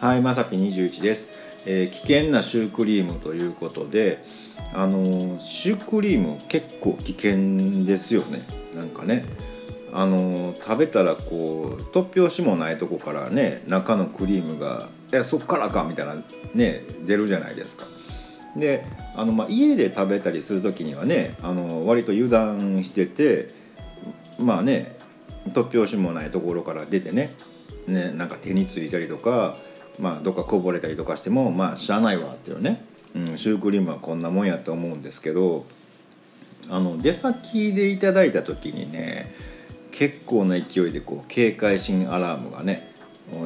はいまさぴ21です、えー、危険なシュークリームということであのー、シュークリーム結構危険ですよね。なんかね。あのー、食べたらこう突拍子もないとこからね中のクリームが「えそっからか」みたいなね出るじゃないですか。であの、まあ、家で食べたりする時にはねあの割と油断しててまあね突拍子もないところから出てねねなんか手についたりとかまあ、どっかこぼれたりとかしてもまあしゃあないわっていうね、うん、シュークリームはこんなもんやと思うんですけどあの出先でいただいた時にね結構な勢いでこう警戒心アラームがね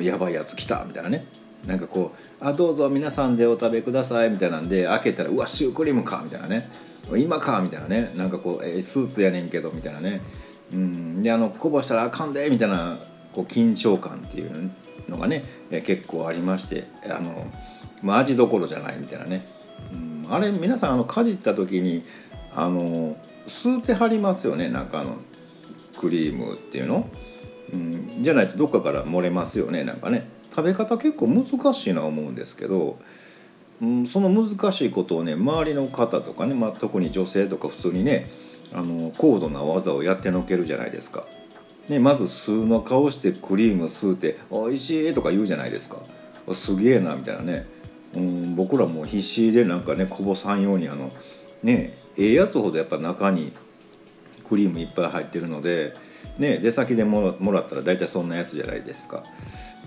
やばいやつ来たみたいなね。なんかこう「あどうぞ皆さんでお食べください」みたいなんで開けたら「うわシュークリームか」みたいなね「今か」みたいなね。なんかこう、えー、スーツやねんけどみたいなね。うんであのこぼしたらあかんでみたいなこう緊張感っていうのがね結構ありましてあの、まあ、味どころじゃないみたいなね、うん、あれ皆さんあのかじった時にあの吸うてはりますよねなんかあのクリームっていうの、うん、じゃないとどっかから漏れますよねなんかね。食べ方結構難しいな思うんですけど、うん、その難しいことをね周りの方とかね、まあ、特に女性とか普通にねあの高度な技をやってのけるじゃないですか。ね、まず数の顔してクリーム吸うて「おいしい」とか言うじゃないですか。すげえなみたいなね、うん、僕らも必死でなんかねこぼさんようにあのねええやつほどやっぱ中にクリームいっぱい入ってるので、ね、出先でもらったら大体そんなやつじゃないですか。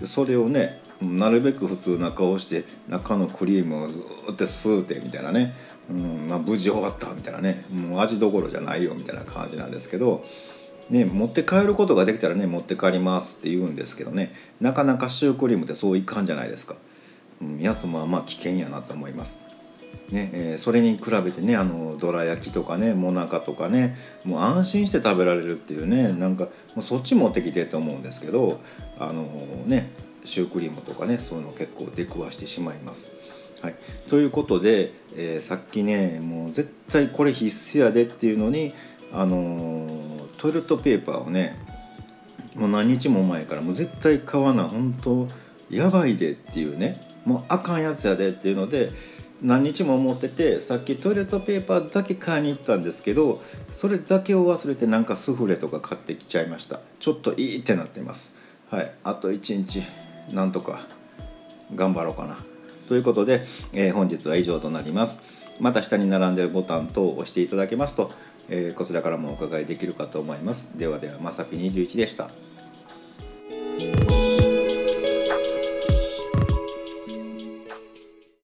それをねなるべく普通な顔して中のクリームをずっと吸うてみたいなね、うんまあ、無事終わったみたいなね。もう味どころじゃないよみたいな感じなんですけど。ね、持って帰ることができたらね持って帰りますって言うんですけどねなかなかシュークリームってそういかんじゃないですか、うん、やつもまあ危険やなと思います。ねえー、それに比べてねあのどら焼きとかねもなかとかねもう安心して食べられるっていうねなんかもうそっち持ってきてと思うんですけどあのねシュークリームとかねそういうの結構出くわしてしまいます。はい、ということで、えー、さっきねもう絶対これ必須やでっていうのにあのトイレットペーパーをねもう何日も前からもう絶対買わな本当やばいでっていうねもうあかんやつやでっていうので何日も思っててさっきトイレットペーパーだけ買いに行ったんですけどそれだけを忘れてなんかスフレとか買ってきちゃいました。ちょっといいってなってます。はい。あと1日なんとか頑張ろうかな。ということで、えー、本日は以上となります。また下に並んでるボタン等を押していただけますとえー、こちらからもお伺いできるかと思います。ではでは、まさぴ21でした。